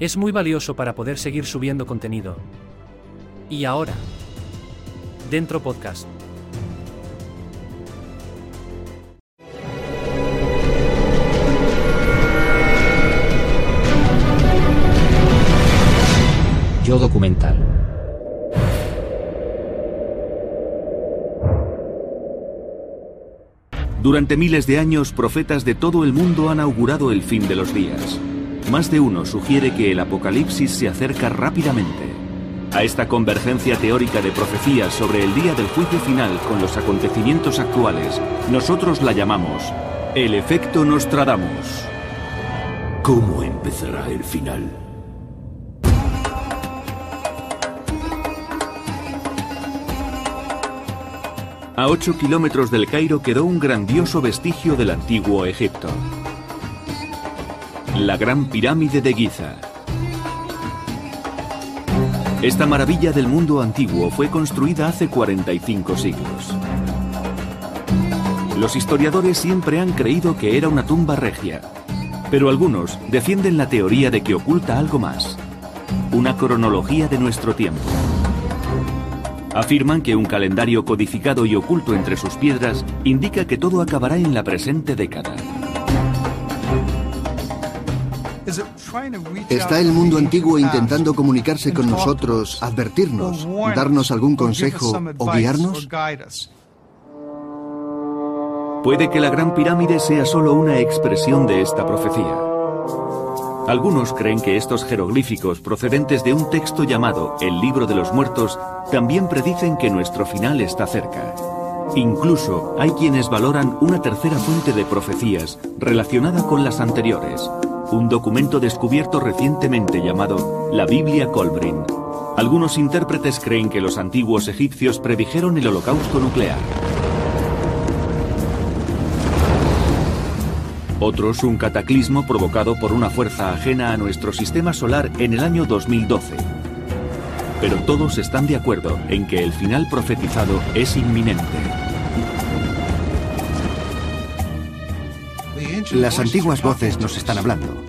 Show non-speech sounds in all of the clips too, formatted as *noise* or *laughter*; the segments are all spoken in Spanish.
Es muy valioso para poder seguir subiendo contenido. Y ahora, dentro podcast. Yo documental. Durante miles de años, profetas de todo el mundo han augurado el fin de los días. Más de uno sugiere que el apocalipsis se acerca rápidamente. A esta convergencia teórica de profecías sobre el día del juicio final con los acontecimientos actuales, nosotros la llamamos el efecto Nostradamus. ¿Cómo empezará el final? A 8 kilómetros del Cairo quedó un grandioso vestigio del antiguo Egipto. La Gran Pirámide de Giza. Esta maravilla del mundo antiguo fue construida hace 45 siglos. Los historiadores siempre han creído que era una tumba regia, pero algunos defienden la teoría de que oculta algo más, una cronología de nuestro tiempo. Afirman que un calendario codificado y oculto entre sus piedras indica que todo acabará en la presente década. ¿Está el mundo antiguo intentando comunicarse con nosotros, advertirnos, darnos algún consejo o guiarnos? Puede que la Gran Pirámide sea solo una expresión de esta profecía. Algunos creen que estos jeroglíficos procedentes de un texto llamado el Libro de los Muertos también predicen que nuestro final está cerca. Incluso hay quienes valoran una tercera fuente de profecías relacionada con las anteriores, un documento descubierto recientemente llamado la Biblia Colbrin. Algunos intérpretes creen que los antiguos egipcios predijeron el holocausto nuclear. Otros un cataclismo provocado por una fuerza ajena a nuestro sistema solar en el año 2012. Pero todos están de acuerdo en que el final profetizado es inminente. Las antiguas voces nos están hablando.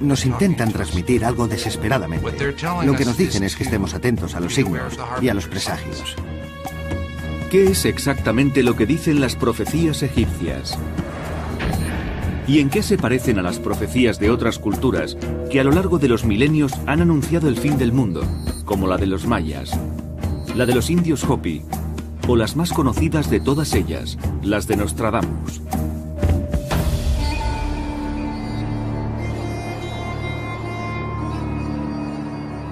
Nos intentan transmitir algo desesperadamente. Lo que nos dicen es que estemos atentos a los signos y a los presagios. ¿Qué es exactamente lo que dicen las profecías egipcias? ¿Y en qué se parecen a las profecías de otras culturas que a lo largo de los milenios han anunciado el fin del mundo, como la de los mayas, la de los indios Hopi, o las más conocidas de todas ellas, las de Nostradamus?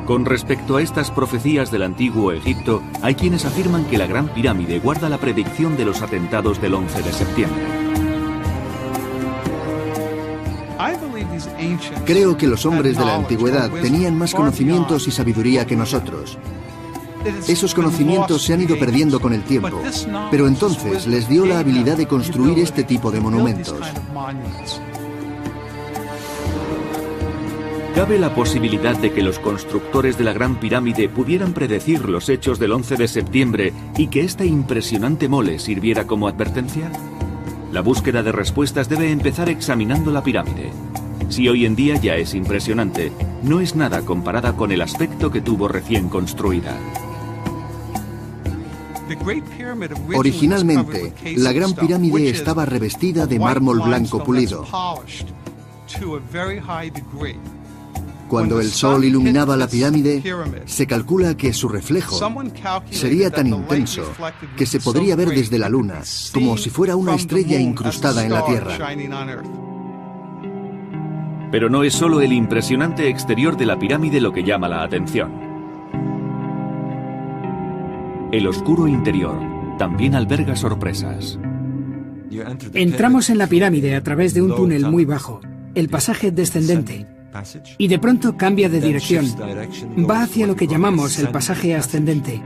Con respecto a estas profecías del antiguo Egipto, hay quienes afirman que la Gran Pirámide guarda la predicción de los atentados del 11 de septiembre. Creo que los hombres de la antigüedad tenían más conocimientos y sabiduría que nosotros. Esos conocimientos se han ido perdiendo con el tiempo, pero entonces les dio la habilidad de construir este tipo de monumentos. ¿Cabe la posibilidad de que los constructores de la Gran Pirámide pudieran predecir los hechos del 11 de septiembre y que esta impresionante mole sirviera como advertencia? La búsqueda de respuestas debe empezar examinando la pirámide. Si hoy en día ya es impresionante, no es nada comparada con el aspecto que tuvo recién construida. Originalmente, la Gran Pirámide estaba revestida de mármol blanco pulido. Cuando el sol iluminaba la pirámide, se calcula que su reflejo sería tan intenso que se podría ver desde la luna, como si fuera una estrella incrustada en la Tierra. Pero no es solo el impresionante exterior de la pirámide lo que llama la atención. El oscuro interior también alberga sorpresas. Entramos en la pirámide a través de un túnel muy bajo, el pasaje descendente, y de pronto cambia de dirección. Va hacia lo que llamamos el pasaje ascendente.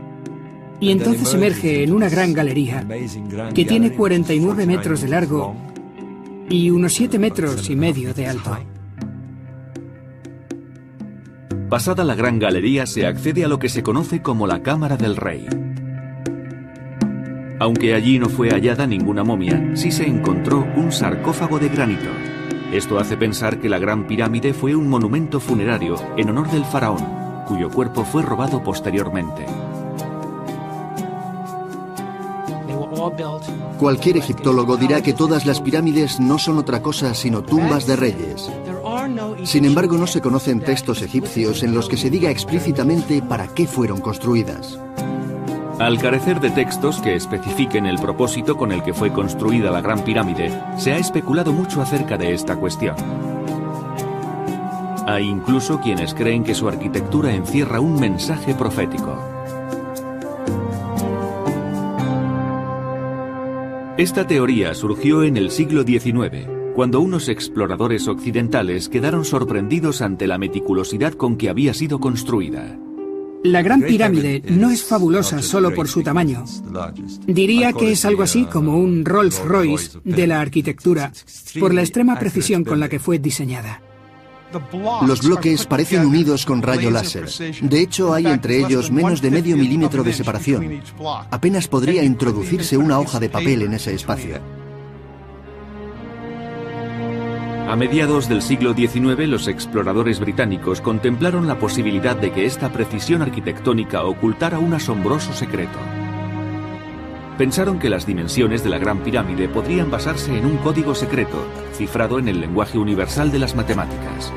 Y entonces emerge en una gran galería que tiene 49 metros de largo y unos 7 metros y medio de alto. Pasada la gran galería se accede a lo que se conoce como la Cámara del Rey. Aunque allí no fue hallada ninguna momia, sí se encontró un sarcófago de granito. Esto hace pensar que la Gran Pirámide fue un monumento funerario en honor del faraón, cuyo cuerpo fue robado posteriormente. Cualquier egiptólogo dirá que todas las pirámides no son otra cosa sino tumbas de reyes. Sin embargo, no se conocen textos egipcios en los que se diga explícitamente para qué fueron construidas. Al carecer de textos que especifiquen el propósito con el que fue construida la Gran Pirámide, se ha especulado mucho acerca de esta cuestión. Hay incluso quienes creen que su arquitectura encierra un mensaje profético. Esta teoría surgió en el siglo XIX, cuando unos exploradores occidentales quedaron sorprendidos ante la meticulosidad con que había sido construida. La Gran Pirámide no es fabulosa solo por su tamaño. Diría que es algo así como un Rolls Royce de la arquitectura, por la extrema precisión con la que fue diseñada. Los bloques parecen unidos con rayo láser. De hecho, hay entre ellos menos de medio milímetro de separación. Apenas podría introducirse una hoja de papel en ese espacio. A mediados del siglo XIX, los exploradores británicos contemplaron la posibilidad de que esta precisión arquitectónica ocultara un asombroso secreto. Pensaron que las dimensiones de la Gran Pirámide podrían basarse en un código secreto, cifrado en el lenguaje universal de las matemáticas.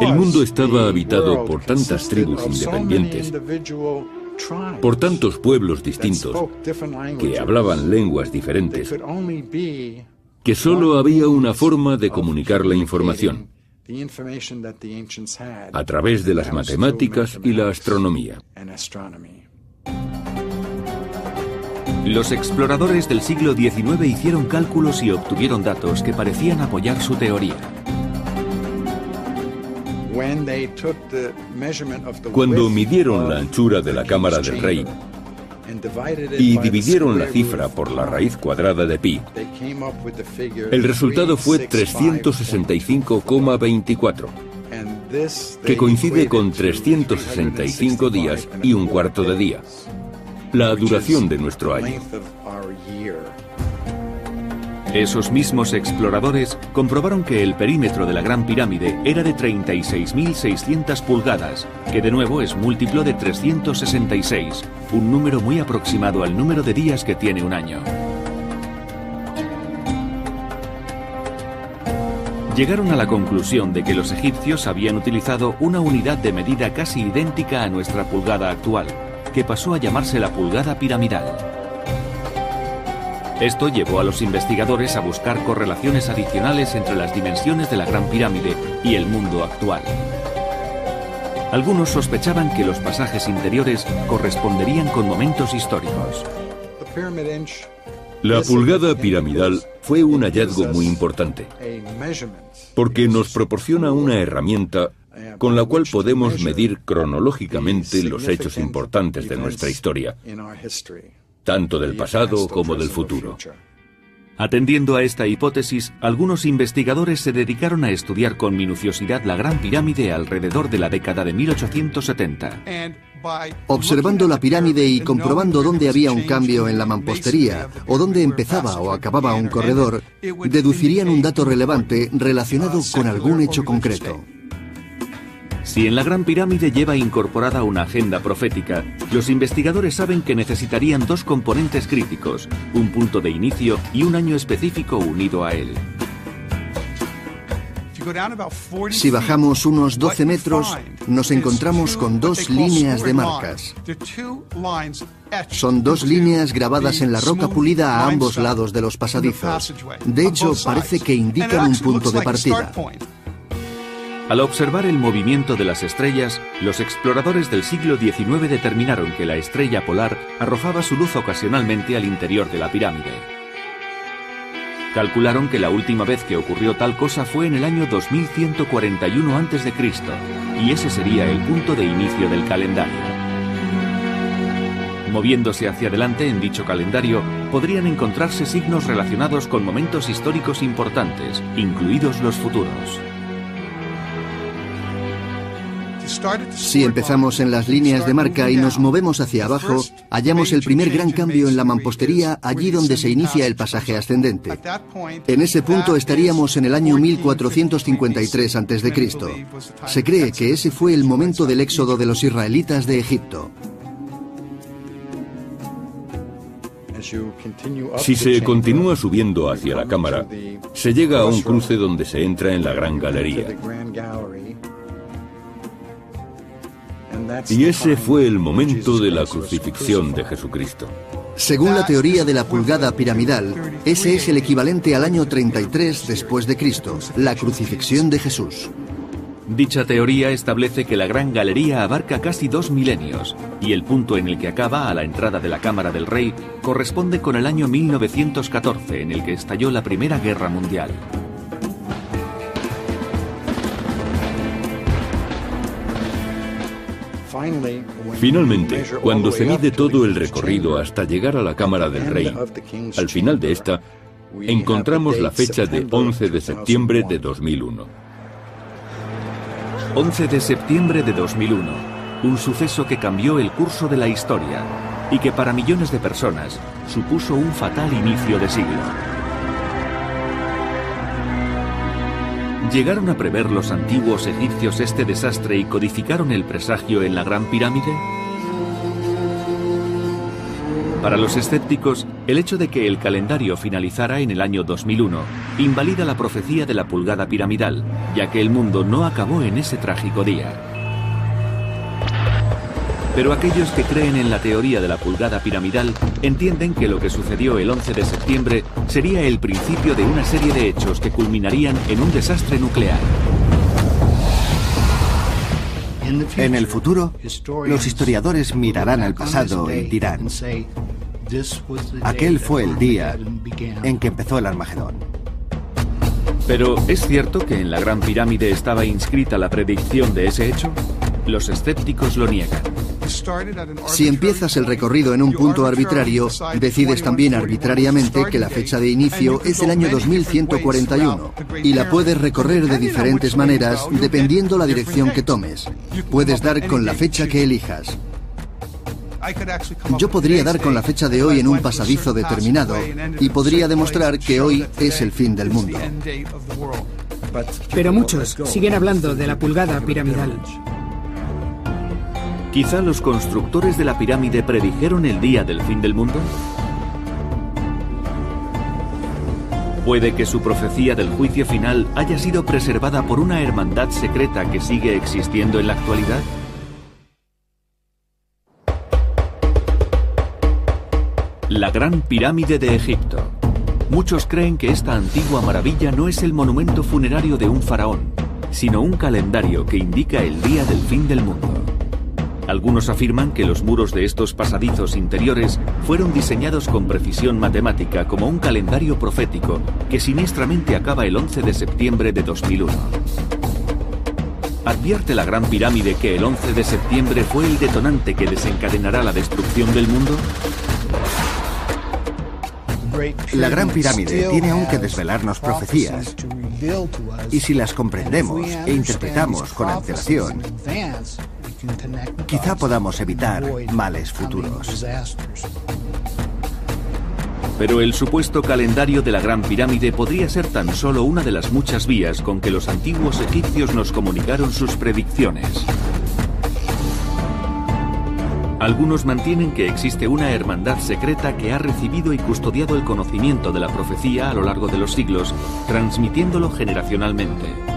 El mundo estaba habitado por tantas tribus independientes, por tantos pueblos distintos, que hablaban lenguas diferentes, que solo había una forma de comunicar la información, a través de las matemáticas y la astronomía. Los exploradores del siglo XIX hicieron cálculos y obtuvieron datos que parecían apoyar su teoría. Cuando midieron la anchura de la cámara del rey y dividieron la cifra por la raíz cuadrada de pi, el resultado fue 365,24, que coincide con 365 días y un cuarto de día, la duración de nuestro año. Esos mismos exploradores comprobaron que el perímetro de la Gran Pirámide era de 36.600 pulgadas, que de nuevo es múltiplo de 366, un número muy aproximado al número de días que tiene un año. Llegaron a la conclusión de que los egipcios habían utilizado una unidad de medida casi idéntica a nuestra pulgada actual, que pasó a llamarse la pulgada piramidal. Esto llevó a los investigadores a buscar correlaciones adicionales entre las dimensiones de la Gran Pirámide y el mundo actual. Algunos sospechaban que los pasajes interiores corresponderían con momentos históricos. La pulgada piramidal fue un hallazgo muy importante, porque nos proporciona una herramienta con la cual podemos medir cronológicamente los hechos importantes de nuestra historia tanto del pasado como del futuro. Atendiendo a esta hipótesis, algunos investigadores se dedicaron a estudiar con minuciosidad la Gran Pirámide alrededor de la década de 1870. Observando la pirámide y comprobando dónde había un cambio en la mampostería o dónde empezaba o acababa un corredor, deducirían un dato relevante relacionado con algún hecho concreto. Si en la Gran Pirámide lleva incorporada una agenda profética, los investigadores saben que necesitarían dos componentes críticos, un punto de inicio y un año específico unido a él. Si bajamos unos 12 metros, nos encontramos con dos líneas de marcas. Son dos líneas grabadas en la roca pulida a ambos lados de los pasadizos. De hecho, parece que indican un punto de partida. Al observar el movimiento de las estrellas, los exploradores del siglo XIX determinaron que la estrella polar arrojaba su luz ocasionalmente al interior de la pirámide. Calcularon que la última vez que ocurrió tal cosa fue en el año 2141 a.C., y ese sería el punto de inicio del calendario. Moviéndose hacia adelante en dicho calendario, podrían encontrarse signos relacionados con momentos históricos importantes, incluidos los futuros. Si empezamos en las líneas de marca y nos movemos hacia abajo, hallamos el primer gran cambio en la mampostería allí donde se inicia el pasaje ascendente. En ese punto estaríamos en el año 1453 a.C. Se cree que ese fue el momento del éxodo de los israelitas de Egipto. Si se continúa subiendo hacia la cámara, se llega a un cruce donde se entra en la gran galería. Y ese fue el momento de la crucifixión de Jesucristo. Según la teoría de la pulgada piramidal, ese es el equivalente al año 33 después de Cristo, la crucifixión de Jesús. Dicha teoría establece que la Gran Galería abarca casi dos milenios y el punto en el que acaba a la entrada de la Cámara del Rey corresponde con el año 1914 en el que estalló la Primera Guerra Mundial. Finalmente, cuando se mide todo el recorrido hasta llegar a la Cámara del Rey, al final de esta, encontramos la fecha de 11 de septiembre de 2001. 11 de septiembre de 2001, un suceso que cambió el curso de la historia y que para millones de personas supuso un fatal inicio de siglo. ¿Llegaron a prever los antiguos egipcios este desastre y codificaron el presagio en la Gran Pirámide? Para los escépticos, el hecho de que el calendario finalizara en el año 2001 invalida la profecía de la pulgada piramidal, ya que el mundo no acabó en ese trágico día. Pero aquellos que creen en la teoría de la pulgada piramidal entienden que lo que sucedió el 11 de septiembre sería el principio de una serie de hechos que culminarían en un desastre nuclear. En el futuro, los historiadores mirarán al pasado y dirán, aquel fue el día en que empezó el Armagedón. Pero ¿es cierto que en la Gran Pirámide estaba inscrita la predicción de ese hecho? Los escépticos lo niegan. Si empiezas el recorrido en un punto arbitrario, decides también arbitrariamente que la fecha de inicio es el año 2141 y la puedes recorrer de diferentes maneras dependiendo la dirección que tomes. Puedes dar con la fecha que elijas. Yo podría dar con la fecha de hoy en un pasadizo determinado y podría demostrar que hoy es el fin del mundo. Pero muchos siguen hablando de la pulgada piramidal. Quizá los constructores de la pirámide predijeron el día del fin del mundo. Puede que su profecía del juicio final haya sido preservada por una hermandad secreta que sigue existiendo en la actualidad. La Gran Pirámide de Egipto. Muchos creen que esta antigua maravilla no es el monumento funerario de un faraón, sino un calendario que indica el día del fin del mundo. Algunos afirman que los muros de estos pasadizos interiores fueron diseñados con precisión matemática como un calendario profético que siniestramente acaba el 11 de septiembre de 2001. ¿Advierte la Gran Pirámide que el 11 de septiembre fue el detonante que desencadenará la destrucción del mundo? La Gran Pirámide tiene aún que desvelarnos profecías. Y si las comprendemos e interpretamos con antelación, quizá podamos evitar males futuros. Pero el supuesto calendario de la Gran Pirámide podría ser tan solo una de las muchas vías con que los antiguos egipcios nos comunicaron sus predicciones. Algunos mantienen que existe una hermandad secreta que ha recibido y custodiado el conocimiento de la profecía a lo largo de los siglos, transmitiéndolo generacionalmente.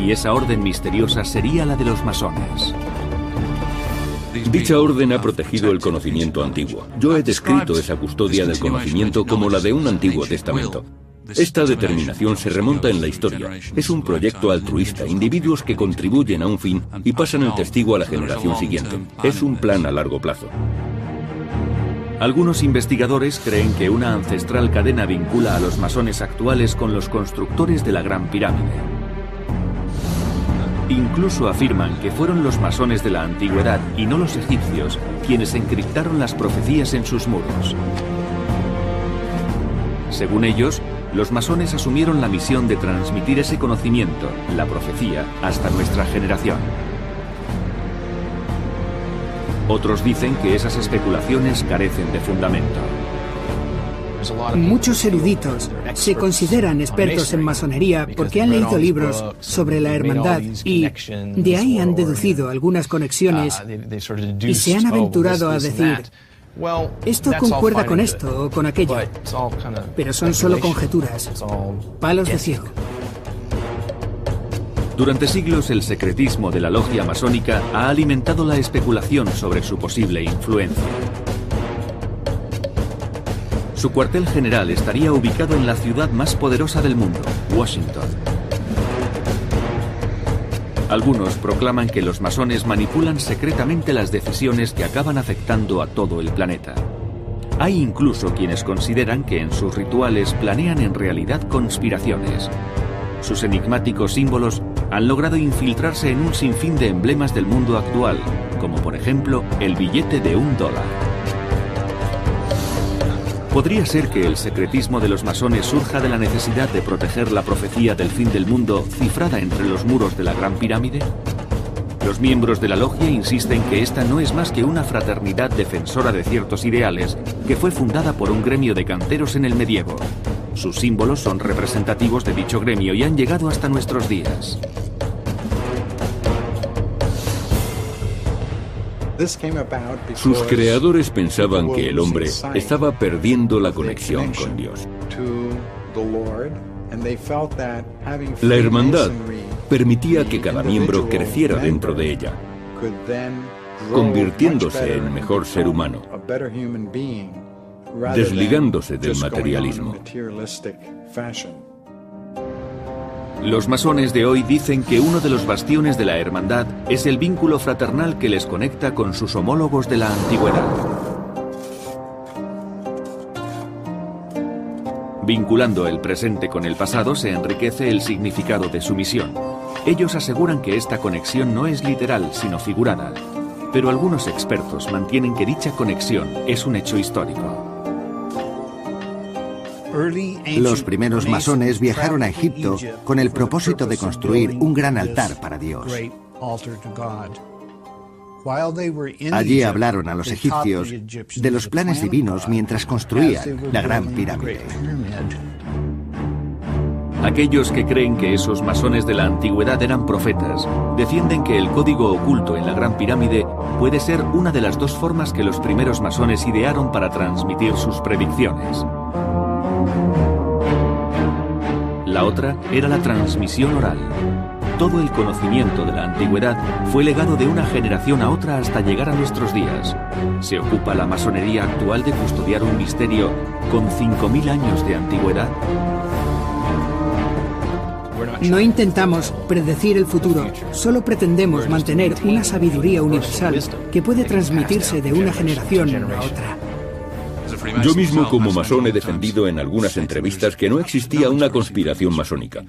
Y esa orden misteriosa sería la de los masones. Dicha orden ha protegido el conocimiento antiguo. Yo he descrito esa custodia del conocimiento como la de un antiguo testamento. Esta determinación se remonta en la historia. Es un proyecto altruista, individuos que contribuyen a un fin y pasan el testigo a la generación siguiente. Es un plan a largo plazo. Algunos investigadores creen que una ancestral cadena vincula a los masones actuales con los constructores de la Gran Pirámide. Incluso afirman que fueron los masones de la antigüedad y no los egipcios quienes encriptaron las profecías en sus muros. Según ellos, los masones asumieron la misión de transmitir ese conocimiento, la profecía, hasta nuestra generación. Otros dicen que esas especulaciones carecen de fundamento. Muchos eruditos se consideran expertos en masonería porque han leído libros sobre la hermandad y de ahí han deducido algunas conexiones y se han aventurado a decir, esto concuerda con esto o con aquello, pero son solo conjeturas, palos de ciego. Durante siglos el secretismo de la logia masónica ha alimentado la especulación sobre su posible influencia. Su cuartel general estaría ubicado en la ciudad más poderosa del mundo, Washington. Algunos proclaman que los masones manipulan secretamente las decisiones que acaban afectando a todo el planeta. Hay incluso quienes consideran que en sus rituales planean en realidad conspiraciones. Sus enigmáticos símbolos han logrado infiltrarse en un sinfín de emblemas del mundo actual, como por ejemplo el billete de un dólar. ¿Podría ser que el secretismo de los masones surja de la necesidad de proteger la profecía del fin del mundo cifrada entre los muros de la Gran Pirámide? Los miembros de la logia insisten que esta no es más que una fraternidad defensora de ciertos ideales que fue fundada por un gremio de canteros en el medievo. Sus símbolos son representativos de dicho gremio y han llegado hasta nuestros días. Sus creadores pensaban que el hombre estaba perdiendo la conexión con Dios. La hermandad permitía que cada miembro creciera dentro de ella, convirtiéndose en mejor ser humano, desligándose del materialismo. Los masones de hoy dicen que uno de los bastiones de la hermandad es el vínculo fraternal que les conecta con sus homólogos de la antigüedad. Vinculando el presente con el pasado se enriquece el significado de su misión. Ellos aseguran que esta conexión no es literal, sino figurada. Pero algunos expertos mantienen que dicha conexión es un hecho histórico. Los primeros masones viajaron a Egipto con el propósito de construir un gran altar para Dios. Allí hablaron a los egipcios de los planes divinos mientras construían la gran pirámide. Aquellos que creen que esos masones de la antigüedad eran profetas defienden que el código oculto en la Gran Pirámide puede ser una de las dos formas que los primeros masones idearon para transmitir sus predicciones. La otra era la transmisión oral. Todo el conocimiento de la antigüedad fue legado de una generación a otra hasta llegar a nuestros días. ¿Se ocupa la masonería actual de custodiar un misterio con 5.000 años de antigüedad? No intentamos predecir el futuro, solo pretendemos mantener una sabiduría universal que puede transmitirse de una generación a otra. Yo mismo como masón he defendido en algunas entrevistas que no existía una conspiración masónica.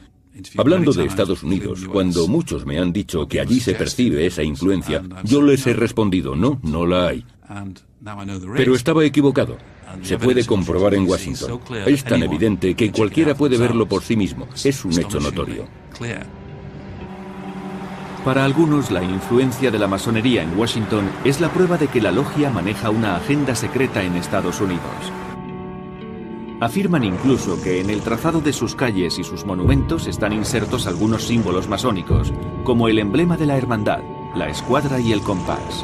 Hablando de Estados Unidos, cuando muchos me han dicho que allí se percibe esa influencia, yo les he respondido, no, no la hay. Pero estaba equivocado. Se puede comprobar en Washington. Es tan evidente que cualquiera puede verlo por sí mismo. Es un hecho notorio. Para algunos, la influencia de la masonería en Washington es la prueba de que la logia maneja una agenda secreta en Estados Unidos. Afirman incluso que en el trazado de sus calles y sus monumentos están insertos algunos símbolos masónicos, como el emblema de la hermandad, la escuadra y el compás.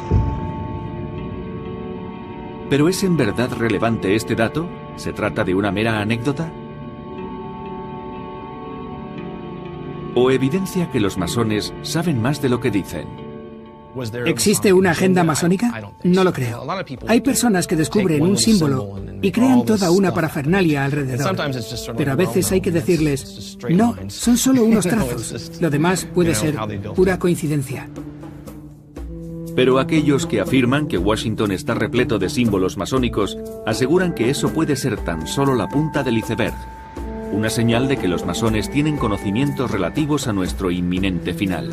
¿Pero es en verdad relevante este dato? ¿Se trata de una mera anécdota? ¿O evidencia que los masones saben más de lo que dicen? ¿Existe una agenda masónica? No lo creo. Hay personas que descubren un símbolo y crean toda una parafernalia alrededor. Pero a veces hay que decirles, no, son solo unos *laughs* trazos. Lo demás puede ser pura coincidencia. Pero aquellos que afirman que Washington está repleto de símbolos masónicos aseguran que eso puede ser tan solo la punta del iceberg, una señal de que los masones tienen conocimientos relativos a nuestro inminente final.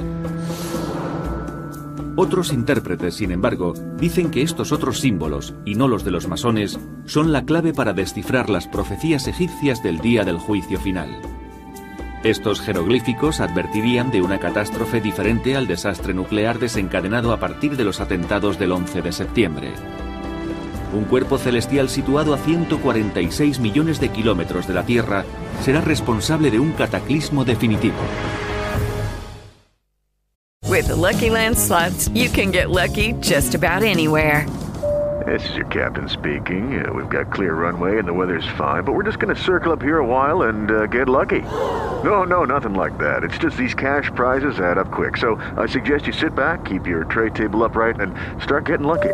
Otros intérpretes, sin embargo, dicen que estos otros símbolos, y no los de los masones, son la clave para descifrar las profecías egipcias del día del juicio final. Estos jeroglíficos advertirían de una catástrofe diferente al desastre nuclear desencadenado a partir de los atentados del 11 de septiembre. Un cuerpo celestial situado a 146 millones de kilómetros de la Tierra será responsable de un cataclismo definitivo. With the Lucky Land slots, you can get lucky just about anywhere. This is your captain speaking. Uh, we've got clear runway and the weather's fine, but we're just going to circle up here a while and uh, get lucky. No, no, nothing like that. It's just these cash prizes add up quick. So I suggest you sit back, keep your tray table upright, and start getting lucky.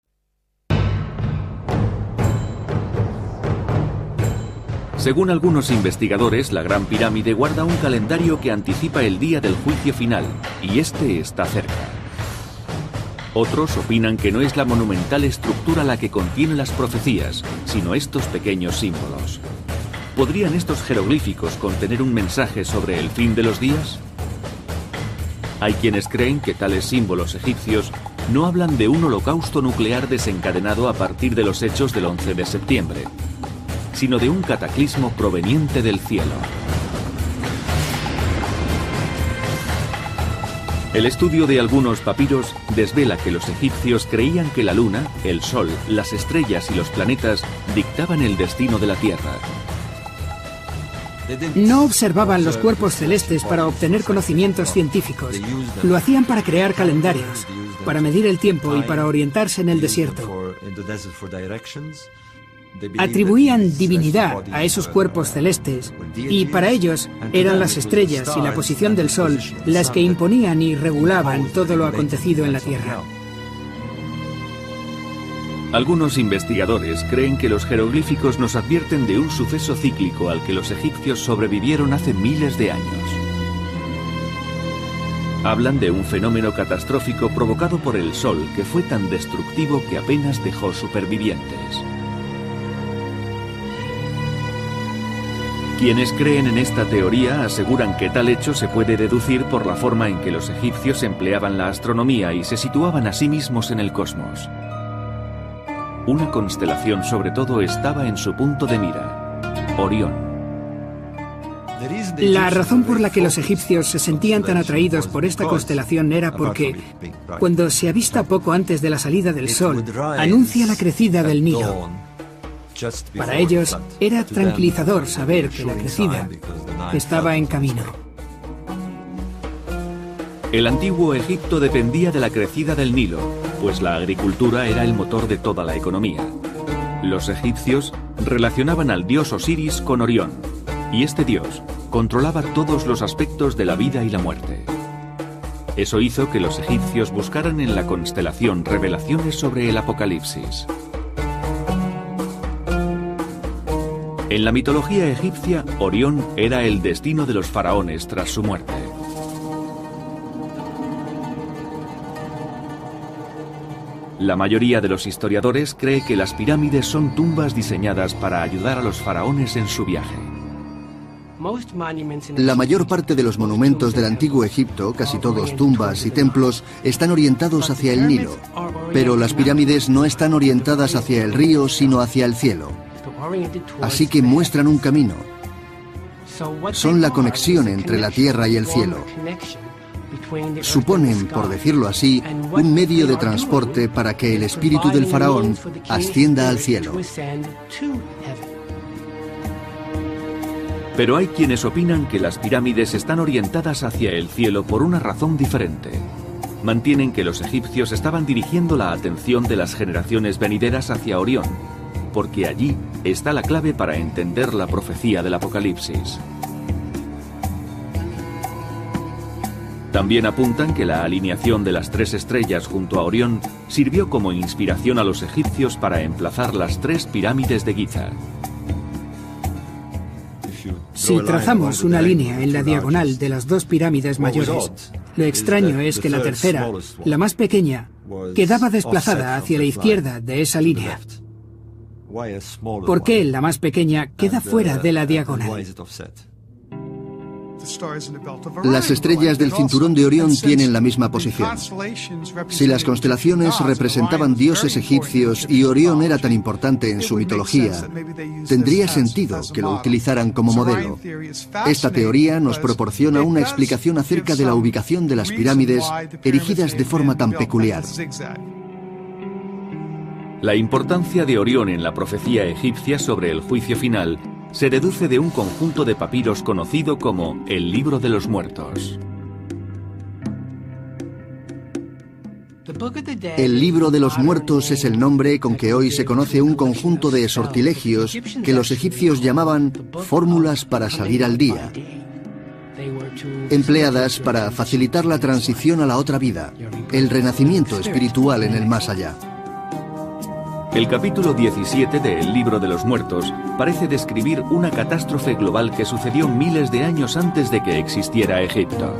Según algunos investigadores, la Gran Pirámide guarda un calendario que anticipa el día del juicio final, y este está cerca. Otros opinan que no es la monumental estructura la que contiene las profecías, sino estos pequeños símbolos. ¿Podrían estos jeroglíficos contener un mensaje sobre el fin de los días? Hay quienes creen que tales símbolos egipcios no hablan de un holocausto nuclear desencadenado a partir de los hechos del 11 de septiembre, sino de un cataclismo proveniente del cielo. El estudio de algunos papiros desvela que los egipcios creían que la luna, el sol, las estrellas y los planetas dictaban el destino de la Tierra. No observaban los cuerpos celestes para obtener conocimientos científicos. Lo hacían para crear calendarios, para medir el tiempo y para orientarse en el desierto. Atribuían divinidad a esos cuerpos celestes y para ellos eran las estrellas y la posición del sol las que imponían y regulaban todo lo acontecido en la Tierra. Algunos investigadores creen que los jeroglíficos nos advierten de un suceso cíclico al que los egipcios sobrevivieron hace miles de años. Hablan de un fenómeno catastrófico provocado por el Sol que fue tan destructivo que apenas dejó supervivientes. Quienes creen en esta teoría aseguran que tal hecho se puede deducir por la forma en que los egipcios empleaban la astronomía y se situaban a sí mismos en el cosmos. Una constelación sobre todo estaba en su punto de mira, Orión. La razón por la que los egipcios se sentían tan atraídos por esta constelación era porque, cuando se avista poco antes de la salida del sol, anuncia la crecida del Nilo. Para ellos era tranquilizador saber que la crecida estaba en camino. El antiguo Egipto dependía de la crecida del Nilo, pues la agricultura era el motor de toda la economía. Los egipcios relacionaban al dios Osiris con Orión, y este dios controlaba todos los aspectos de la vida y la muerte. Eso hizo que los egipcios buscaran en la constelación revelaciones sobre el apocalipsis. En la mitología egipcia, Orión era el destino de los faraones tras su muerte. La mayoría de los historiadores cree que las pirámides son tumbas diseñadas para ayudar a los faraones en su viaje. La mayor parte de los monumentos del antiguo Egipto, casi todos tumbas y templos, están orientados hacia el Nilo. Pero las pirámides no están orientadas hacia el río, sino hacia el cielo. Así que muestran un camino. Son la conexión entre la tierra y el cielo. Suponen, por decirlo así, un medio de transporte para que el espíritu del faraón ascienda al cielo. Pero hay quienes opinan que las pirámides están orientadas hacia el cielo por una razón diferente. Mantienen que los egipcios estaban dirigiendo la atención de las generaciones venideras hacia Orión, porque allí está la clave para entender la profecía del Apocalipsis. También apuntan que la alineación de las tres estrellas junto a Orión sirvió como inspiración a los egipcios para emplazar las tres pirámides de Giza. Si trazamos una línea en la diagonal de las dos pirámides mayores, lo extraño es que la tercera, la más pequeña, quedaba desplazada hacia la izquierda de esa línea. ¿Por qué la más pequeña queda fuera de la diagonal? Las estrellas del cinturón de Orión tienen la misma posición. Si las constelaciones representaban dioses egipcios y Orión era tan importante en su mitología, tendría sentido que lo utilizaran como modelo. Esta teoría nos proporciona una explicación acerca de la ubicación de las pirámides erigidas de forma tan peculiar. La importancia de Orión en la profecía egipcia sobre el juicio final se deduce de un conjunto de papiros conocido como el Libro de los Muertos. El libro de los muertos es el nombre con que hoy se conoce un conjunto de sortilegios que los egipcios llamaban fórmulas para salir al día, empleadas para facilitar la transición a la otra vida, el renacimiento espiritual en el más allá. El capítulo 17 de El libro de los muertos parece describir una catástrofe global que sucedió miles de años antes de que existiera Egipto.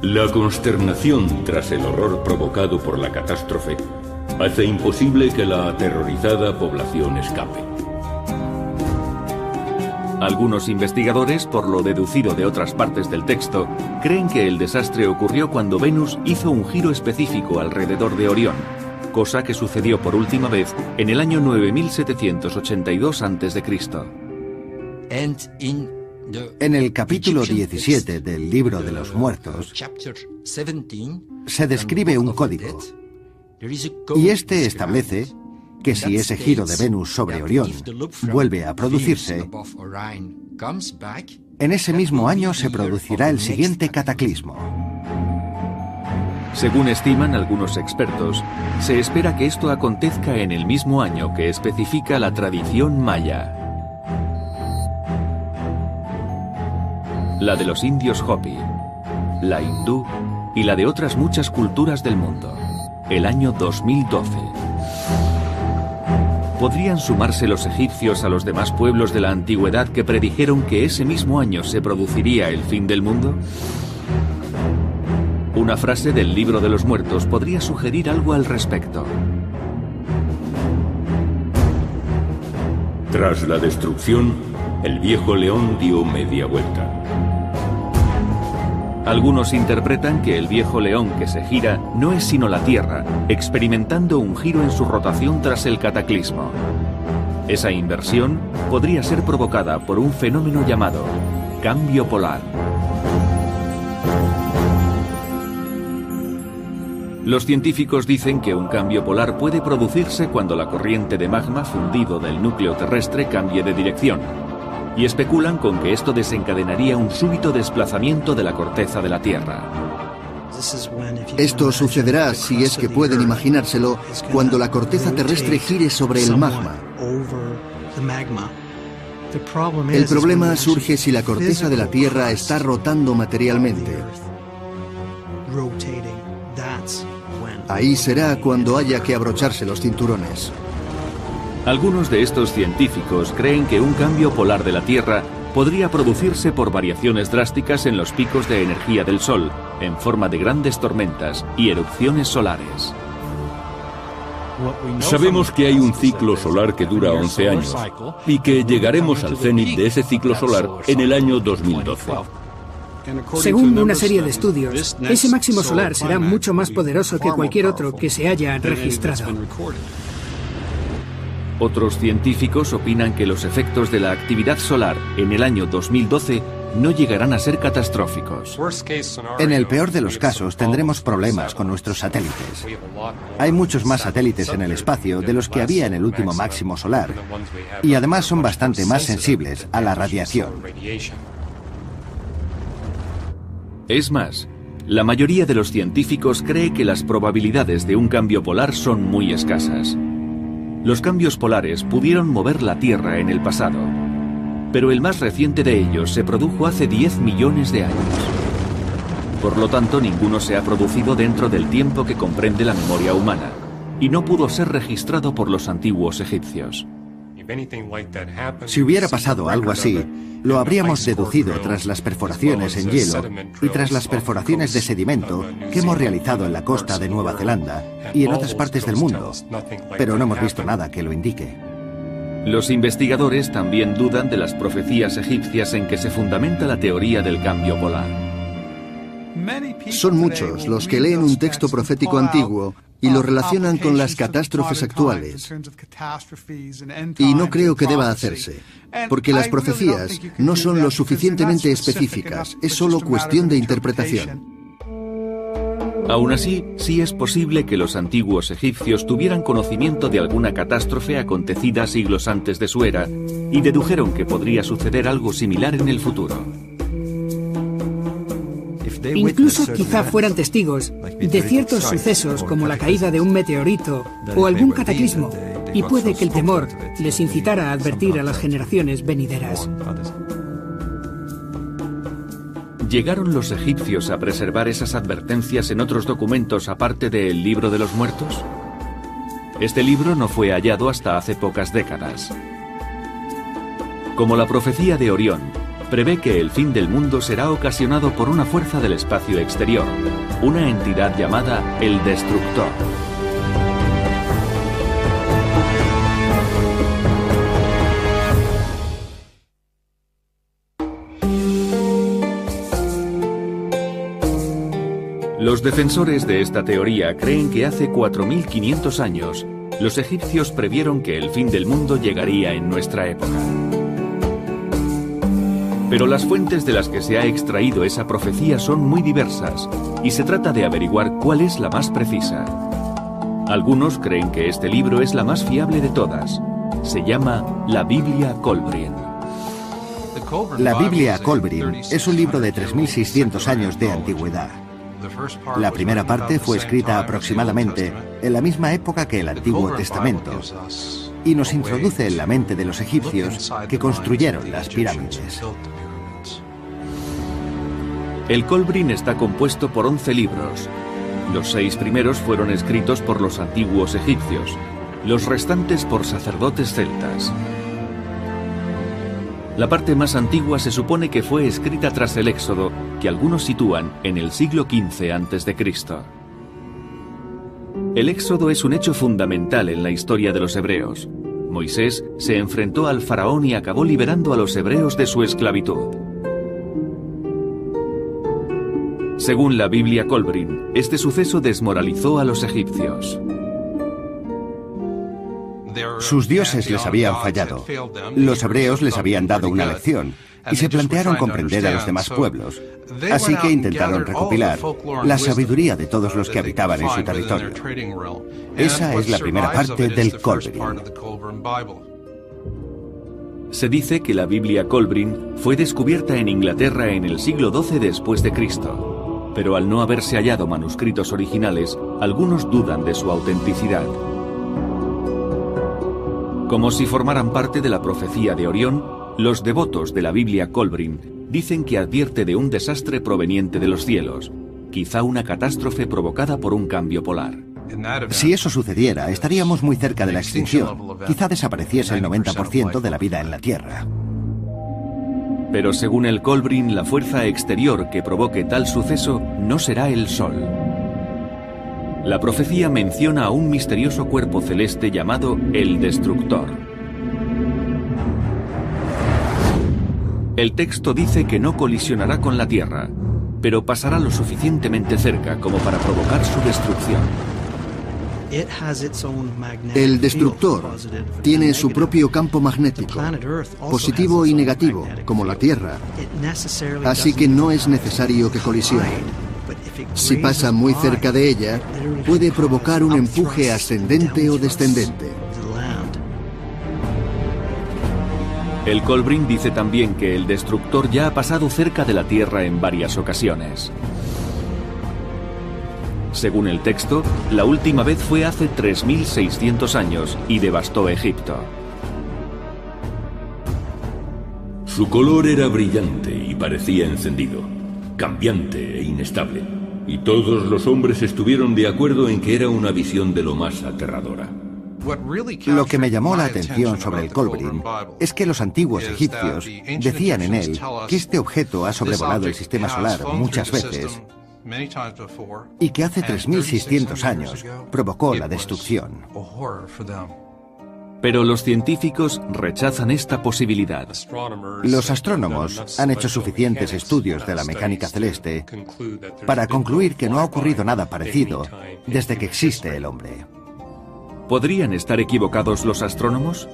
La consternación tras el horror provocado por la catástrofe hace imposible que la aterrorizada población escape. Algunos investigadores, por lo deducido de otras partes del texto, creen que el desastre ocurrió cuando Venus hizo un giro específico alrededor de Orión, cosa que sucedió por última vez en el año 9782 a.C. En el capítulo 17 del libro de los muertos se describe un código y este establece que si ese giro de Venus sobre Orión vuelve a producirse, en ese mismo año se producirá el siguiente cataclismo. Según estiman algunos expertos, se espera que esto acontezca en el mismo año que especifica la tradición maya. La de los indios Hopi, la hindú y la de otras muchas culturas del mundo. El año 2012. ¿Podrían sumarse los egipcios a los demás pueblos de la antigüedad que predijeron que ese mismo año se produciría el fin del mundo? Una frase del libro de los muertos podría sugerir algo al respecto. Tras la destrucción, el viejo león dio media vuelta. Algunos interpretan que el viejo león que se gira no es sino la Tierra, experimentando un giro en su rotación tras el cataclismo. Esa inversión podría ser provocada por un fenómeno llamado cambio polar. Los científicos dicen que un cambio polar puede producirse cuando la corriente de magma fundido del núcleo terrestre cambie de dirección, y especulan con que esto desencadenaría un súbito desplazamiento de la corteza de la Tierra. Esto sucederá, si es que pueden imaginárselo, cuando la corteza terrestre gire sobre el magma. El problema surge si la corteza de la Tierra está rotando materialmente. Ahí será cuando haya que abrocharse los cinturones. Algunos de estos científicos creen que un cambio polar de la Tierra podría producirse por variaciones drásticas en los picos de energía del Sol, en forma de grandes tormentas y erupciones solares. Sabemos que hay un ciclo solar que dura 11 años y que llegaremos al cenit de ese ciclo solar en el año 2012. Según una serie de estudios, ese máximo solar será mucho más poderoso que cualquier otro que se haya registrado. Otros científicos opinan que los efectos de la actividad solar en el año 2012 no llegarán a ser catastróficos. En el peor de los casos tendremos problemas con nuestros satélites. Hay muchos más satélites en el espacio de los que había en el último máximo solar y además son bastante más sensibles a la radiación. Es más, la mayoría de los científicos cree que las probabilidades de un cambio polar son muy escasas. Los cambios polares pudieron mover la Tierra en el pasado, pero el más reciente de ellos se produjo hace 10 millones de años. Por lo tanto, ninguno se ha producido dentro del tiempo que comprende la memoria humana, y no pudo ser registrado por los antiguos egipcios. Si hubiera pasado algo así, lo habríamos deducido tras las perforaciones en hielo y tras las perforaciones de sedimento que hemos realizado en la costa de Nueva Zelanda y en otras partes del mundo, pero no hemos visto nada que lo indique. Los investigadores también dudan de las profecías egipcias en que se fundamenta la teoría del cambio polar. Son muchos los que leen un texto profético antiguo y lo relacionan con las catástrofes actuales. Y no creo que deba hacerse, porque las profecías no son lo suficientemente específicas, es solo cuestión de interpretación. Aún así, sí es posible que los antiguos egipcios tuvieran conocimiento de alguna catástrofe acontecida siglos antes de su era y dedujeron que podría suceder algo similar en el futuro. Incluso quizá fueran testigos de ciertos sucesos como la caída de un meteorito o algún cataclismo, y puede que el temor les incitara a advertir a las generaciones venideras. ¿Llegaron los egipcios a preservar esas advertencias en otros documentos aparte del libro de los muertos? Este libro no fue hallado hasta hace pocas décadas. Como la profecía de Orión, prevé que el fin del mundo será ocasionado por una fuerza del espacio exterior, una entidad llamada el Destructor. Los defensores de esta teoría creen que hace 4.500 años, los egipcios previeron que el fin del mundo llegaría en nuestra época. Pero las fuentes de las que se ha extraído esa profecía son muy diversas y se trata de averiguar cuál es la más precisa. Algunos creen que este libro es la más fiable de todas. Se llama la Biblia Colbrin. La Biblia Colbrin es un libro de 3.600 años de antigüedad. La primera parte fue escrita aproximadamente en la misma época que el Antiguo Testamento y nos introduce en la mente de los egipcios que construyeron las pirámides. El Colbrin está compuesto por 11 libros. Los seis primeros fueron escritos por los antiguos egipcios, los restantes por sacerdotes celtas. La parte más antigua se supone que fue escrita tras el Éxodo, que algunos sitúan en el siglo XV a.C. El Éxodo es un hecho fundamental en la historia de los hebreos. Moisés se enfrentó al faraón y acabó liberando a los hebreos de su esclavitud. Según la Biblia Colbrin, este suceso desmoralizó a los egipcios. Sus dioses les habían fallado. Los hebreos les habían dado una lección y se plantearon comprender a los demás pueblos. Así que intentaron recopilar la sabiduría de todos los que habitaban en su territorio. Esa es la primera parte del Colbrin. Se dice que la Biblia Colbrin fue descubierta en Inglaterra en el siglo XII después de Cristo, pero al no haberse hallado manuscritos originales, algunos dudan de su autenticidad. Como si formaran parte de la profecía de Orión, los devotos de la Biblia Colbrin dicen que advierte de un desastre proveniente de los cielos, quizá una catástrofe provocada por un cambio polar. Si eso sucediera, estaríamos muy cerca de la extinción. Quizá desapareciese el 90% de la vida en la Tierra. Pero según el Colbrin, la fuerza exterior que provoque tal suceso no será el Sol. La profecía menciona a un misterioso cuerpo celeste llamado el Destructor. El texto dice que no colisionará con la Tierra, pero pasará lo suficientemente cerca como para provocar su destrucción. El destructor tiene su propio campo magnético, positivo y negativo, como la Tierra, así que no es necesario que colisione. Si pasa muy cerca de ella, puede provocar un empuje ascendente o descendente. El Colbrin dice también que el destructor ya ha pasado cerca de la Tierra en varias ocasiones. Según el texto, la última vez fue hace 3.600 años y devastó Egipto. Su color era brillante y parecía encendido, cambiante e inestable, y todos los hombres estuvieron de acuerdo en que era una visión de lo más aterradora. Lo que me llamó la atención sobre el Colbrin es que los antiguos egipcios decían en él que este objeto ha sobrevolado el sistema solar muchas veces y que hace 3.600 años provocó la destrucción. Pero los científicos rechazan esta posibilidad. Los astrónomos han hecho suficientes estudios de la mecánica celeste para concluir que no ha ocurrido nada parecido desde que existe el hombre. ¿Podrían estar equivocados los astrónomos?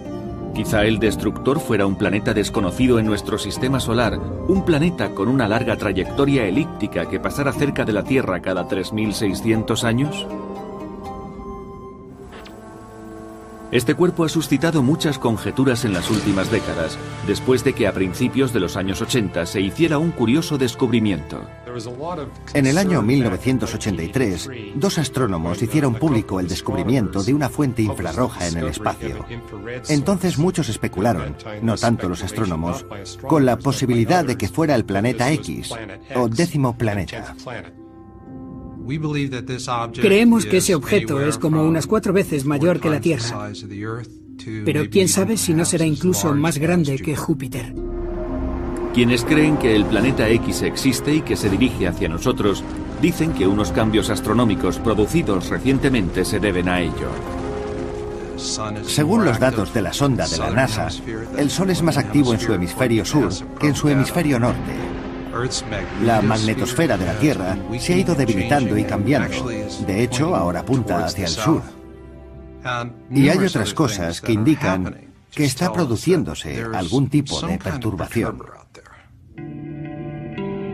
Quizá el destructor fuera un planeta desconocido en nuestro sistema solar, un planeta con una larga trayectoria elíptica que pasara cerca de la Tierra cada 3.600 años. Este cuerpo ha suscitado muchas conjeturas en las últimas décadas, después de que a principios de los años 80 se hiciera un curioso descubrimiento. En el año 1983, dos astrónomos hicieron público el descubrimiento de una fuente infrarroja en el espacio. Entonces muchos especularon, no tanto los astrónomos, con la posibilidad de que fuera el planeta X, o décimo planeta. Creemos que ese objeto es como unas cuatro veces mayor que la Tierra. Pero quién sabe si no será incluso más grande que Júpiter. Quienes creen que el planeta X existe y que se dirige hacia nosotros, dicen que unos cambios astronómicos producidos recientemente se deben a ello. Según los datos de la sonda de la NASA, el Sol es más activo en su hemisferio sur que en su hemisferio norte. La magnetosfera de la Tierra se ha ido debilitando y cambiando. De hecho, ahora apunta hacia el sur. Y hay otras cosas que indican que está produciéndose algún tipo de perturbación.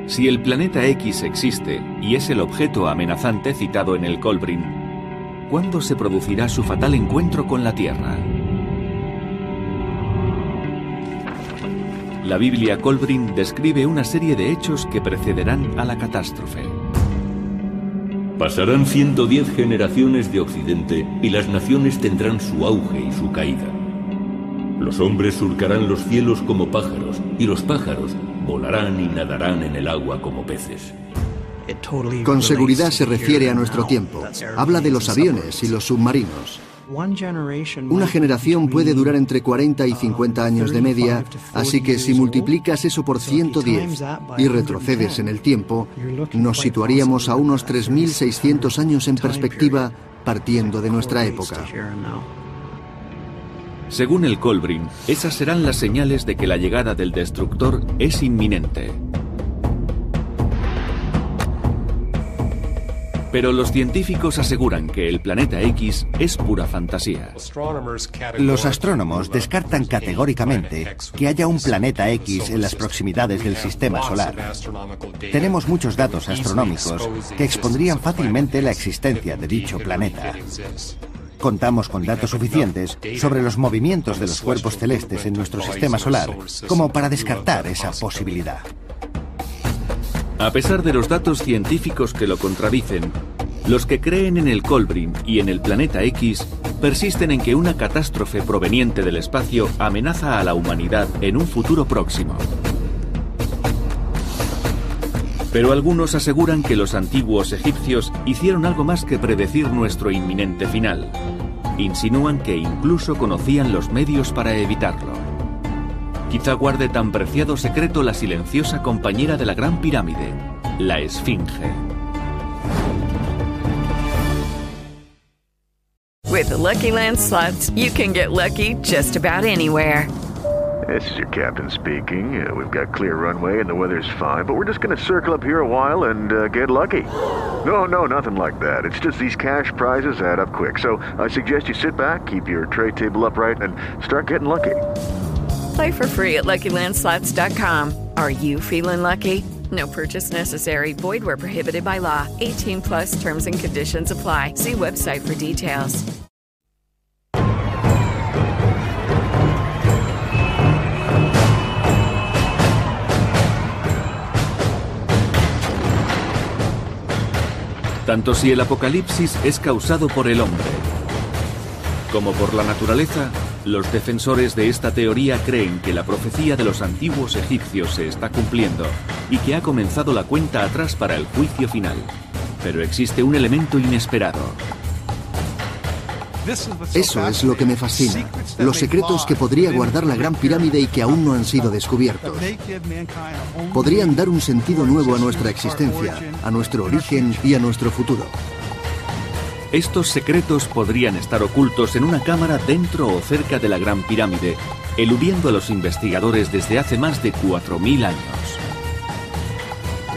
Si el planeta X existe y es el objeto amenazante citado en el Colbrin, ¿cuándo se producirá su fatal encuentro con la Tierra? La Biblia Colbrin describe una serie de hechos que precederán a la catástrofe. Pasarán 110 generaciones de Occidente y las naciones tendrán su auge y su caída. Los hombres surcarán los cielos como pájaros y los pájaros volarán y nadarán en el agua como peces. Con seguridad se refiere a nuestro tiempo. Habla de los aviones y los submarinos. Una generación puede durar entre 40 y 50 años de media, así que si multiplicas eso por 110 y retrocedes en el tiempo, nos situaríamos a unos 3.600 años en perspectiva partiendo de nuestra época. Según el Colbrin, esas serán las señales de que la llegada del destructor es inminente. Pero los científicos aseguran que el planeta X es pura fantasía. Los astrónomos descartan categóricamente que haya un planeta X en las proximidades del sistema solar. Tenemos muchos datos astronómicos que expondrían fácilmente la existencia de dicho planeta. Contamos con datos suficientes sobre los movimientos de los cuerpos celestes en nuestro sistema solar como para descartar esa posibilidad. A pesar de los datos científicos que lo contradicen, los que creen en el Colbrin y en el planeta X persisten en que una catástrofe proveniente del espacio amenaza a la humanidad en un futuro próximo. Pero algunos aseguran que los antiguos egipcios hicieron algo más que predecir nuestro inminente final. Insinúan que incluso conocían los medios para evitarlo. Quizá guarde tan preciado secreto la silenciosa compañera de la Gran Pirámide, la Esfinge. With the Lucky Land slots, you can get lucky just about anywhere. This is your captain speaking. Uh, we've got clear runway and the weather's fine, but we're just going to circle up here a while and uh, get lucky. No, no, nothing like that. It's just these cash prizes add up quick. So I suggest you sit back, keep your tray table upright, and start getting lucky. Play for free at LuckyLandSlots.com. Are you feeling lucky? No purchase necessary. Void where prohibited by law. 18 plus terms and conditions apply. See website for details. Tanto si el apocalipsis es causado por el hombre como por la naturaleza, los defensores de esta teoría creen que la profecía de los antiguos egipcios se está cumpliendo y que ha comenzado la cuenta atrás para el juicio final. Pero existe un elemento inesperado. Eso es lo que me fascina. Los secretos que podría guardar la Gran Pirámide y que aún no han sido descubiertos. Podrían dar un sentido nuevo a nuestra existencia, a nuestro origen y a nuestro futuro. Estos secretos podrían estar ocultos en una cámara dentro o cerca de la Gran Pirámide, eludiendo a los investigadores desde hace más de 4.000 años.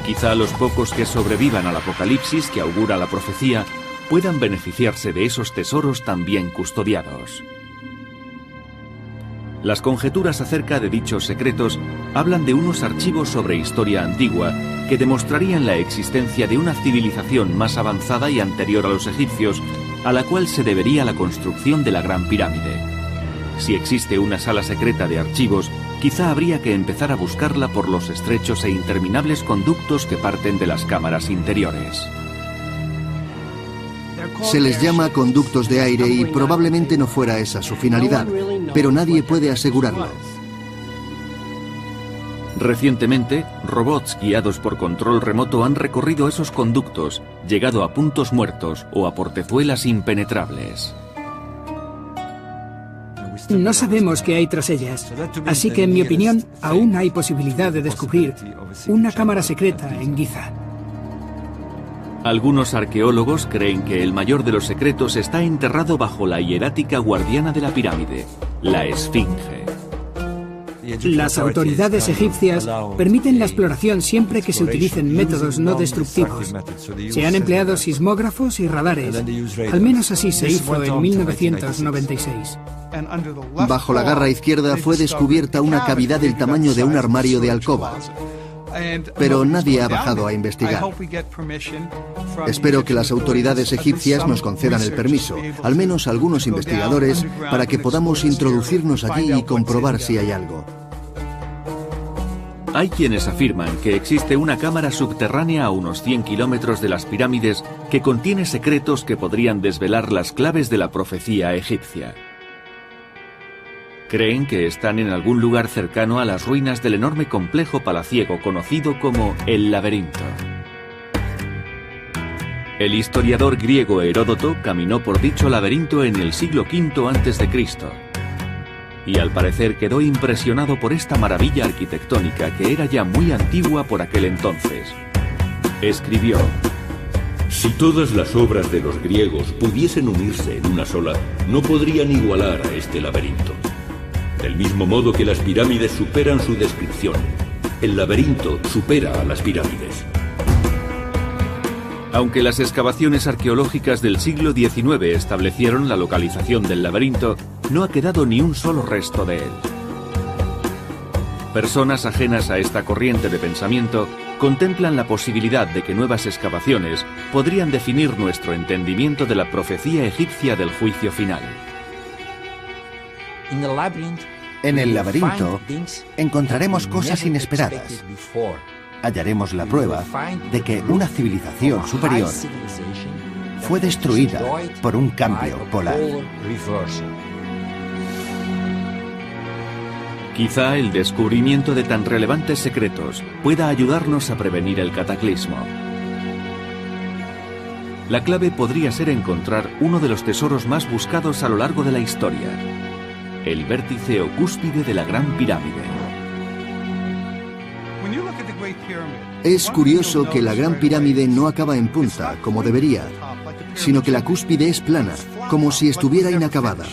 Quizá los pocos que sobrevivan al apocalipsis que augura la profecía puedan beneficiarse de esos tesoros también custodiados. Las conjeturas acerca de dichos secretos hablan de unos archivos sobre historia antigua que demostrarían la existencia de una civilización más avanzada y anterior a los egipcios, a la cual se debería la construcción de la Gran Pirámide. Si existe una sala secreta de archivos, quizá habría que empezar a buscarla por los estrechos e interminables conductos que parten de las cámaras interiores. Se les llama conductos de aire y probablemente no fuera esa su finalidad, pero nadie puede asegurarlo. Recientemente, robots guiados por control remoto han recorrido esos conductos, llegado a puntos muertos o a portezuelas impenetrables. No sabemos qué hay tras ellas, así que en mi opinión aún hay posibilidad de descubrir una cámara secreta en Giza. Algunos arqueólogos creen que el mayor de los secretos está enterrado bajo la hierática guardiana de la pirámide, la Esfinge. Las autoridades egipcias permiten la exploración siempre que se utilicen métodos no destructivos. Se han empleado sismógrafos y radares. Al menos así se hizo en 1996. Bajo la garra izquierda fue descubierta una cavidad del tamaño de un armario de alcoba. Pero nadie ha bajado a investigar. Espero que las autoridades egipcias nos concedan el permiso, al menos algunos investigadores, para que podamos introducirnos allí y comprobar si hay algo. Hay quienes afirman que existe una cámara subterránea a unos 100 kilómetros de las pirámides que contiene secretos que podrían desvelar las claves de la profecía egipcia. Creen que están en algún lugar cercano a las ruinas del enorme complejo palaciego conocido como el laberinto. El historiador griego Heródoto caminó por dicho laberinto en el siglo V a.C. y al parecer quedó impresionado por esta maravilla arquitectónica que era ya muy antigua por aquel entonces. Escribió, Si todas las obras de los griegos pudiesen unirse en una sola, no podrían igualar a este laberinto. Del mismo modo que las pirámides superan su descripción, el laberinto supera a las pirámides. Aunque las excavaciones arqueológicas del siglo XIX establecieron la localización del laberinto, no ha quedado ni un solo resto de él. Personas ajenas a esta corriente de pensamiento contemplan la posibilidad de que nuevas excavaciones podrían definir nuestro entendimiento de la profecía egipcia del juicio final. En el laberinto encontraremos cosas inesperadas. Hallaremos la prueba de que una civilización superior fue destruida por un cambio polar. Quizá el descubrimiento de tan relevantes secretos pueda ayudarnos a prevenir el cataclismo. La clave podría ser encontrar uno de los tesoros más buscados a lo largo de la historia, el vértice o cúspide de la Gran Pirámide. Es curioso que la Gran Pirámide no acaba en punta, como debería, sino que la cúspide es plana, como si estuviera inacabada.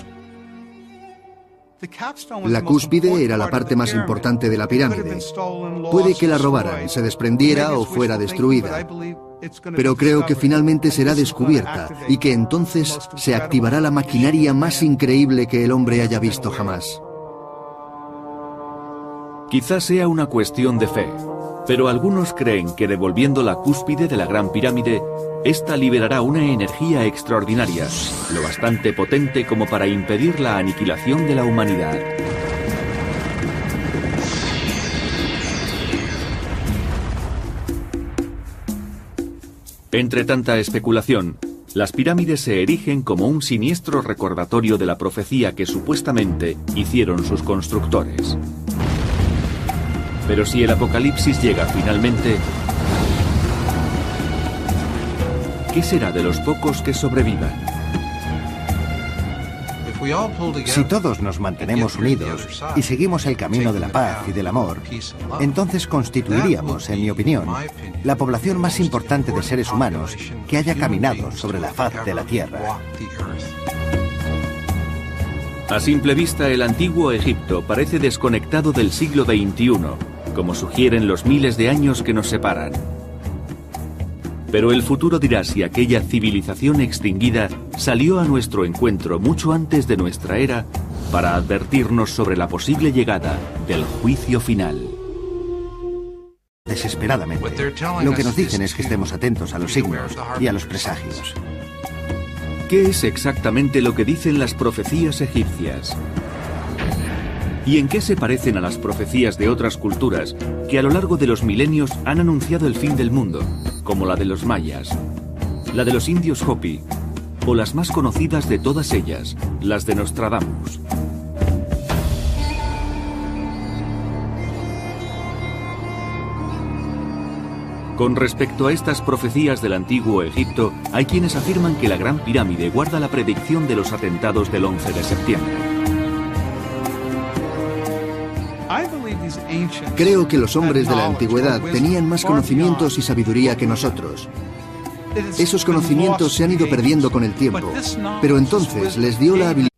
La cúspide era la parte más importante de la pirámide. Puede que la robaran, se desprendiera o fuera destruida. Pero creo que finalmente será descubierta y que entonces se activará la maquinaria más increíble que el hombre haya visto jamás. Quizás sea una cuestión de fe, pero algunos creen que devolviendo la cúspide de la Gran Pirámide, esta liberará una energía extraordinaria, lo bastante potente como para impedir la aniquilación de la humanidad. Entre tanta especulación, las pirámides se erigen como un siniestro recordatorio de la profecía que supuestamente hicieron sus constructores. Pero si el apocalipsis llega finalmente, ¿qué será de los pocos que sobrevivan? Si todos nos mantenemos unidos y seguimos el camino de la paz y del amor, entonces constituiríamos, en mi opinión, la población más importante de seres humanos que haya caminado sobre la faz de la Tierra. A simple vista, el antiguo Egipto parece desconectado del siglo XXI como sugieren los miles de años que nos separan. Pero el futuro dirá si aquella civilización extinguida salió a nuestro encuentro mucho antes de nuestra era para advertirnos sobre la posible llegada del juicio final. Desesperadamente, lo que nos dicen es que estemos atentos a los signos y a los presagios. ¿Qué es exactamente lo que dicen las profecías egipcias? ¿Y en qué se parecen a las profecías de otras culturas que a lo largo de los milenios han anunciado el fin del mundo, como la de los mayas, la de los indios Hopi, o las más conocidas de todas ellas, las de Nostradamus? Con respecto a estas profecías del antiguo Egipto, hay quienes afirman que la Gran Pirámide guarda la predicción de los atentados del 11 de septiembre. Creo que los hombres de la antigüedad tenían más conocimientos y sabiduría que nosotros. Esos conocimientos se han ido perdiendo con el tiempo, pero entonces les dio la habilidad.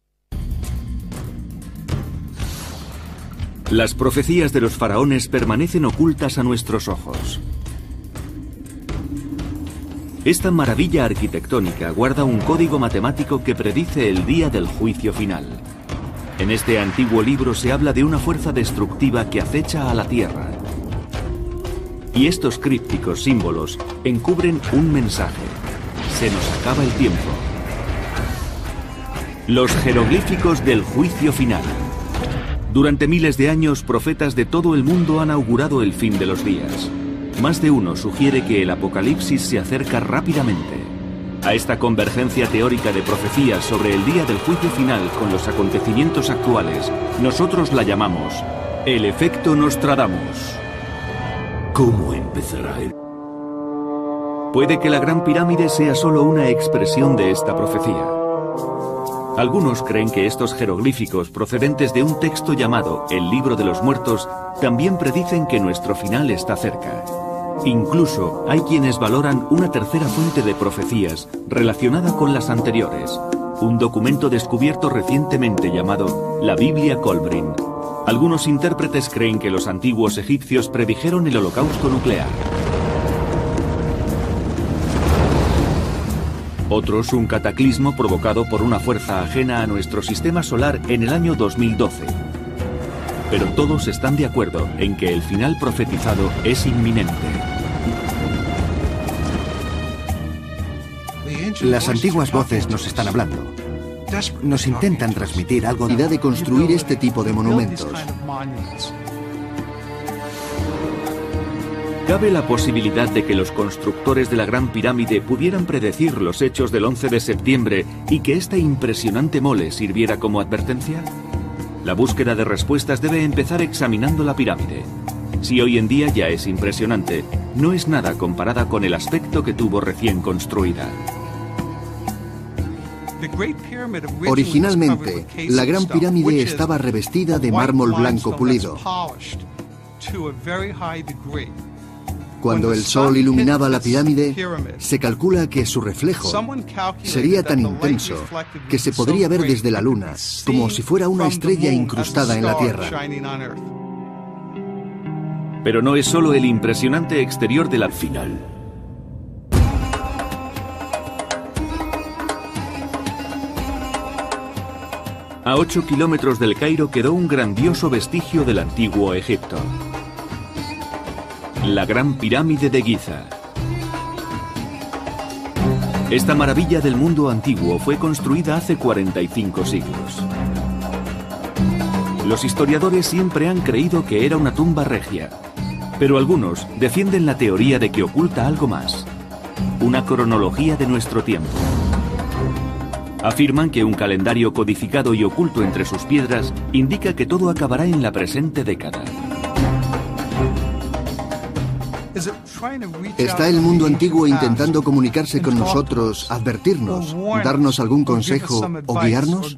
Las profecías de los faraones permanecen ocultas a nuestros ojos. Esta maravilla arquitectónica guarda un código matemático que predice el día del juicio final. En este antiguo libro se habla de una fuerza destructiva que acecha a la Tierra. Y estos crípticos símbolos encubren un mensaje. Se nos acaba el tiempo. Los jeroglíficos del juicio final. Durante miles de años, profetas de todo el mundo han augurado el fin de los días. Más de uno sugiere que el apocalipsis se acerca rápidamente. A esta convergencia teórica de profecías sobre el día del juicio final con los acontecimientos actuales, nosotros la llamamos el efecto Nostradamus. ¿Cómo empezará el... Puede que la Gran Pirámide sea solo una expresión de esta profecía. Algunos creen que estos jeroglíficos procedentes de un texto llamado el Libro de los Muertos también predicen que nuestro final está cerca. Incluso hay quienes valoran una tercera fuente de profecías relacionada con las anteriores, un documento descubierto recientemente llamado la Biblia Colbrin. Algunos intérpretes creen que los antiguos egipcios predijeron el holocausto nuclear. Otros un cataclismo provocado por una fuerza ajena a nuestro sistema solar en el año 2012. Pero todos están de acuerdo en que el final profetizado es inminente. Las antiguas voces nos están hablando. Nos intentan transmitir algo de de construir este tipo de monumentos. ¿Cabe la posibilidad de que los constructores de la Gran Pirámide pudieran predecir los hechos del 11 de septiembre y que esta impresionante mole sirviera como advertencia? La búsqueda de respuestas debe empezar examinando la pirámide. Si hoy en día ya es impresionante, no es nada comparada con el aspecto que tuvo recién construida. Originalmente, la Gran Pirámide estaba revestida de mármol blanco pulido. Cuando el sol iluminaba la pirámide, se calcula que su reflejo sería tan intenso que se podría ver desde la luna, como si fuera una estrella incrustada en la Tierra. Pero no es solo el impresionante exterior de la final. A 8 kilómetros del Cairo quedó un grandioso vestigio del antiguo Egipto. La Gran Pirámide de Giza. Esta maravilla del mundo antiguo fue construida hace 45 siglos. Los historiadores siempre han creído que era una tumba regia, pero algunos defienden la teoría de que oculta algo más, una cronología de nuestro tiempo. Afirman que un calendario codificado y oculto entre sus piedras indica que todo acabará en la presente década. ¿Está el mundo antiguo intentando comunicarse con nosotros, advertirnos, darnos algún consejo o guiarnos?